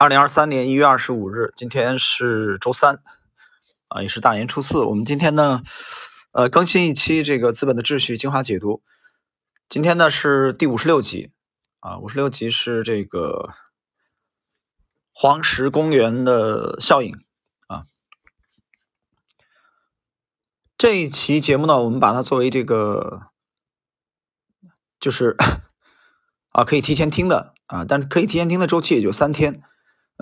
二零二三年一月二十五日，今天是周三，啊，也是大年初四。我们今天呢，呃，更新一期这个《资本的秩序》精华解读。今天呢是第五十六集，啊，五十六集是这个黄石公园的效应，啊。这一期节目呢，我们把它作为这个，就是 啊，可以提前听的啊，但是可以提前听的周期也就三天。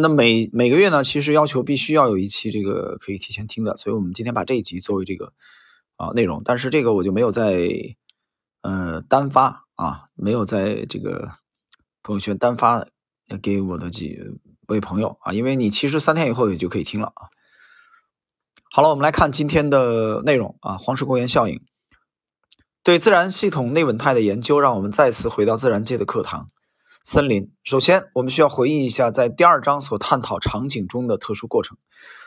那每每个月呢，其实要求必须要有一期这个可以提前听的，所以我们今天把这一集作为这个啊内容，但是这个我就没有在呃单发啊，没有在这个朋友圈单发给我的几位朋友啊，因为你其实三天以后也就可以听了啊。好了，我们来看今天的内容啊，黄石公园效应对自然系统内稳态的研究，让我们再次回到自然界的课堂。森林，首先我们需要回忆一下，在第二章所探讨场景中的特殊过程。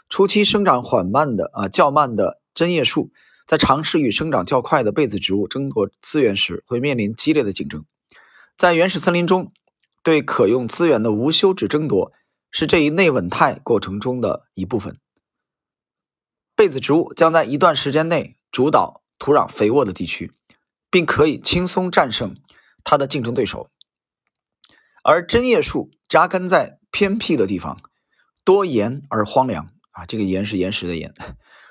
初期生长缓慢的啊较慢的针叶树，在尝试与生长较快的被子植物争夺资源时，会面临激烈的竞争。在原始森林中，对可用资源的无休止争夺是这一内稳态过程中的一部分。被子植物将在一段时间内主导土壤肥沃的地区，并可以轻松战胜它的竞争对手。而针叶树扎根在偏僻的地方，多岩而荒凉啊，这个岩是岩石的岩，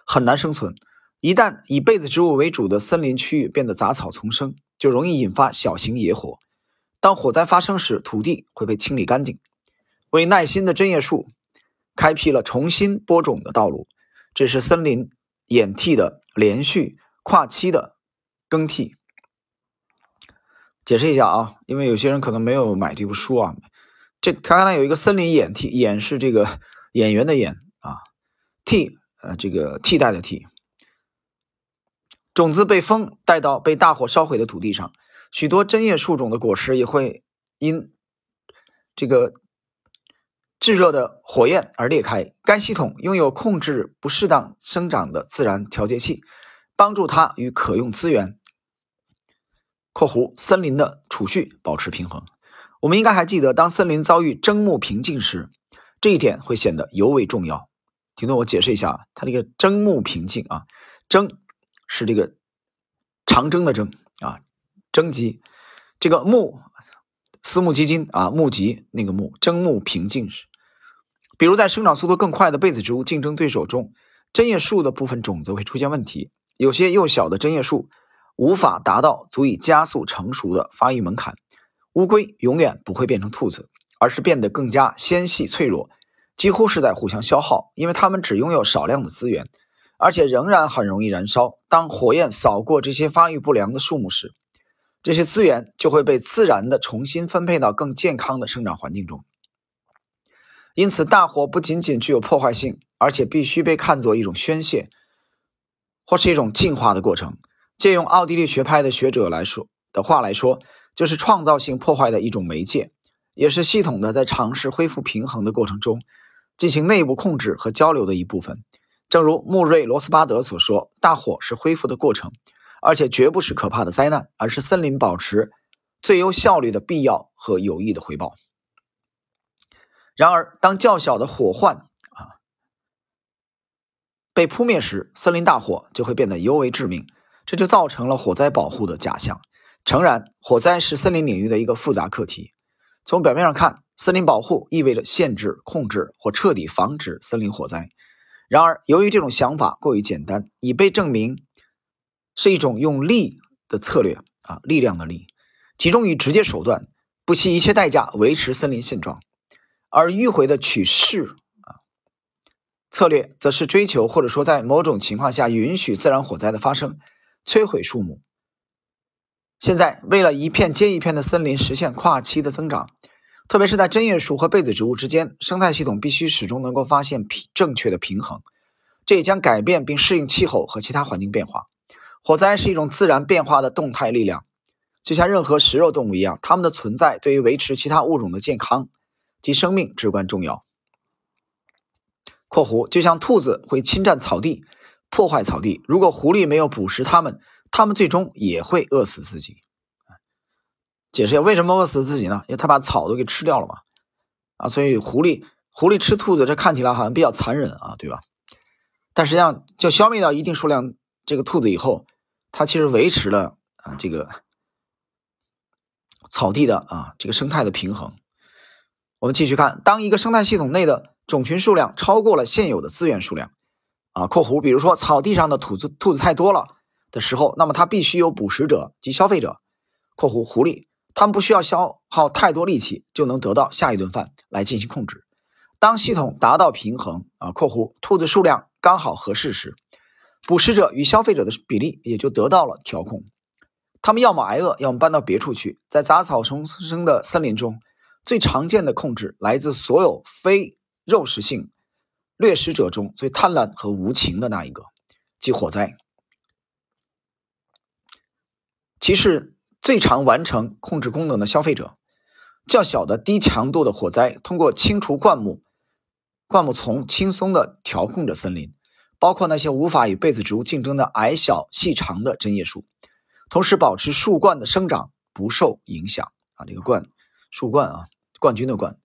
很难生存。一旦以被子植物为主的森林区域变得杂草丛生，就容易引发小型野火。当火灾发生时，土地会被清理干净，为耐心的针叶树开辟了重新播种的道路。这是森林演替的连续跨期的更替。解释一下啊，因为有些人可能没有买这部书啊。这它刚才有一个森林演替，演是这个演员的演啊，替呃这个替代的替。种子被风带到被大火烧毁的土地上，许多针叶树种的果实也会因这个炙热的火焰而裂开。该系统拥有控制不适当生长的自然调节器，帮助它与可用资源。括弧森林的储蓄保持平衡，我们应该还记得，当森林遭遇征木瓶颈时，这一点会显得尤为重要。听懂我解释一下，它这个征木瓶颈啊，征是这个长征的征啊，征集这个木私募基金啊，募集那个募征木瓶颈时，比如在生长速度更快的被子植物竞争对手中，针叶树的部分种子会出现问题，有些幼小的针叶树。无法达到足以加速成熟的发育门槛。乌龟永远不会变成兔子，而是变得更加纤细脆弱，几乎是在互相消耗，因为它们只拥有少量的资源，而且仍然很容易燃烧。当火焰扫过这些发育不良的树木时，这些资源就会被自然的重新分配到更健康的生长环境中。因此，大火不仅仅具有破坏性，而且必须被看作一种宣泄，或是一种进化的过程。借用奥地利学派的学者来说的话来说，就是创造性破坏的一种媒介，也是系统的在尝试恢复平衡的过程中进行内部控制和交流的一部分。正如穆瑞·罗斯巴德所说：“大火是恢复的过程，而且绝不是可怕的灾难，而是森林保持最优效率的必要和有益的回报。”然而，当较小的火患啊被扑灭时，森林大火就会变得尤为致命。这就造成了火灾保护的假象。诚然，火灾是森林领域的一个复杂课题。从表面上看，森林保护意味着限制、控制或彻底防止森林火灾。然而，由于这种想法过于简单，已被证明是一种用力的策略啊，力量的力，集中于直接手段，不惜一切代价维持森林现状；而迂回的取势啊策略，则是追求或者说在某种情况下允许自然火灾的发生。摧毁树木。现在，为了一片接一片的森林实现跨期的增长，特别是在针叶树和被子植物之间，生态系统必须始终能够发现平正确的平衡。这也将改变并适应气候和其他环境变化。火灾是一种自然变化的动态力量，就像任何食肉动物一样，它们的存在对于维持其他物种的健康及生命至关重要。（括弧）就像兔子会侵占草地。破坏草地，如果狐狸没有捕食它们，它们最终也会饿死自己。解释一下为什么饿死自己呢？因为它把草都给吃掉了嘛。啊，所以狐狸狐狸吃兔子，这看起来好像比较残忍啊，对吧？但实际上，就消灭掉一定数量这个兔子以后，它其实维持了啊这个草地的啊这个生态的平衡。我们继续看，当一个生态系统内的种群数量超过了现有的资源数量，啊（括弧）比如说草地上的兔子兔子太多了的时候，那么它必须有捕食者及消费者（括弧）狐狸，它们不需要消耗太多力气就能得到下一顿饭来进行控制。当系统达到平衡啊（括弧）兔子数量刚好合适时，捕食者与消费者的比例也就得到了调控。他们要么挨饿，要么搬到别处去。在杂草丛生的森林中，最常见的控制来自所有非肉食性掠食者中最贪婪和无情的那一个，即火灾。其是最常完成控制功能的消费者。较小的低强度的火灾通过清除灌木。灌木丛轻松地调控着森林，包括那些无法与被子植物竞争的矮小细长的针叶树，同时保持树冠的生长不受影响。啊，这个冠，树冠啊，冠军的冠。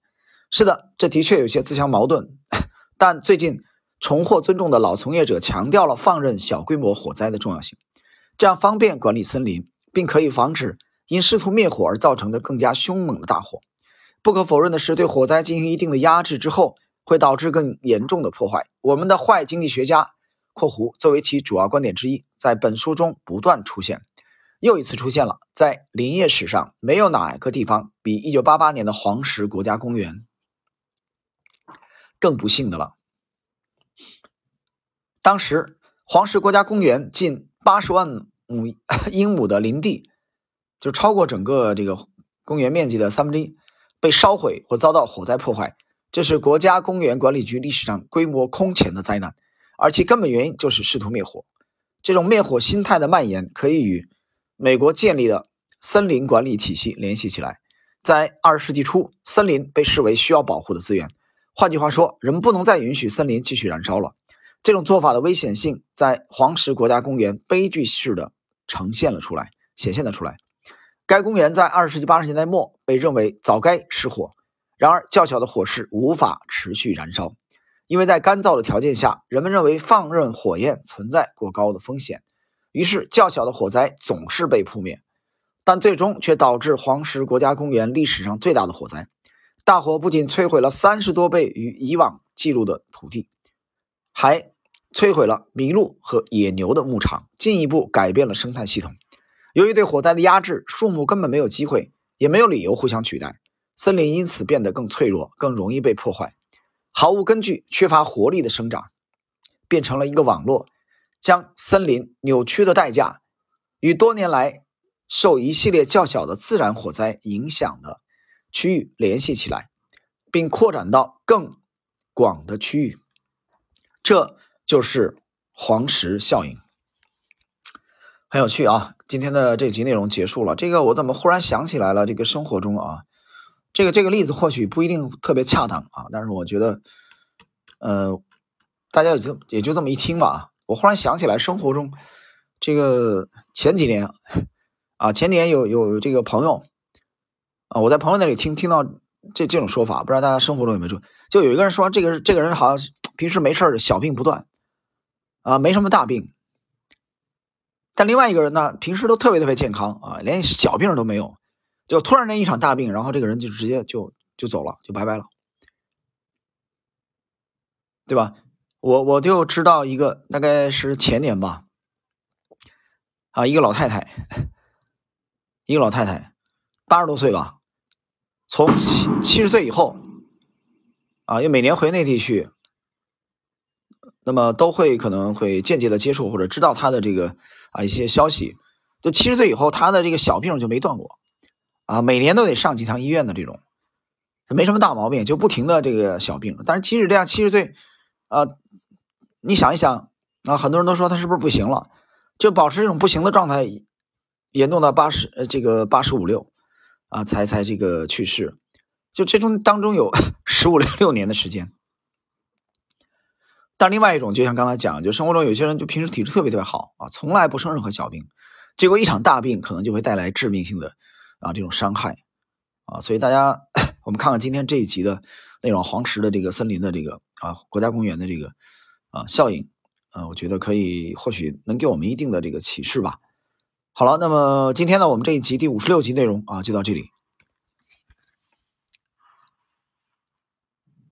是的，这的确有些自相矛盾。但最近重获尊重的老从业者强调了放任小规模火灾的重要性，这样方便管理森林，并可以防止因试图灭火而造成的更加凶猛的大火。不可否认的是，对火灾进行一定的压制之后。会导致更严重的破坏。我们的坏经济学家（括弧）作为其主要观点之一，在本书中不断出现，又一次出现了。在林业史上，没有哪一个地方比1988年的黄石国家公园更不幸的了。当时，黄石国家公园近80万亩 英亩的林地，就超过整个这个公园面积的三分之一，被烧毁或遭到火灾破坏。这是国家公园管理局历史上规模空前的灾难，而其根本原因就是试图灭火。这种灭火心态的蔓延可以与美国建立的森林管理体系联系起来。在二十世纪初，森林被视为需要保护的资源。换句话说，人们不能再允许森林继续燃烧了。这种做法的危险性在黄石国家公园悲剧式的呈现了出来，显现了出来。该公园在二十世纪八十年代末被认为早该失火。然而，较小的火势无法持续燃烧，因为在干燥的条件下，人们认为放任火焰存在过高的风险，于是较小的火灾总是被扑灭，但最终却导致黄石国家公园历史上最大的火灾。大火不仅摧毁了三十多倍于以往记录的土地，还摧毁了麋鹿和野牛的牧场，进一步改变了生态系统。由于对火灾的压制，树木根本没有机会，也没有理由互相取代。森林因此变得更脆弱，更容易被破坏，毫无根据、缺乏活力的生长，变成了一个网络，将森林扭曲的代价与多年来受一系列较小的自然火灾影响的区域联系起来，并扩展到更广的区域。这就是黄石效应，很有趣啊！今天的这集内容结束了，这个我怎么忽然想起来了？这个生活中啊。这个这个例子或许不一定特别恰当啊，但是我觉得，呃，大家也就也就这么一听吧。我忽然想起来，生活中这个前几年啊，前年有有这个朋友啊，我在朋友那里听听到这这种说法，不知道大家生活中有没有？就有一个人说，这个这个人好像平时没事小病不断啊，没什么大病，但另外一个人呢，平时都特别特别健康啊，连小病都没有。就突然间一场大病，然后这个人就直接就就走了，就拜拜了，对吧？我我就知道一个，大概是前年吧，啊，一个老太太，一个老太太，八十多岁吧，从七七十岁以后，啊，因为每年回内地去，那么都会可能会间接的接触或者知道他的这个啊一些消息。就七十岁以后，他的这个小病就没断过。啊，每年都得上几趟医院的这种，没什么大毛病，就不停的这个小病。但是即使这样，七十岁，啊，你想一想，啊，很多人都说他是不是不行了？就保持这种不行的状态，严重到八十，呃，这个八十五六，啊，才才这个去世。就这中当中有 十五六六年的时间。但另外一种，就像刚才讲，就生活中有些人就平时体质特别特别好啊，从来不生任何小病，结果一场大病可能就会带来致命性的。啊，这种伤害，啊，所以大家，我们看看今天这一集的内容，黄石的这个森林的这个啊国家公园的这个啊效应，啊，我觉得可以或许能给我们一定的这个启示吧。好了，那么今天呢，我们这一集第五十六集内容啊就到这里。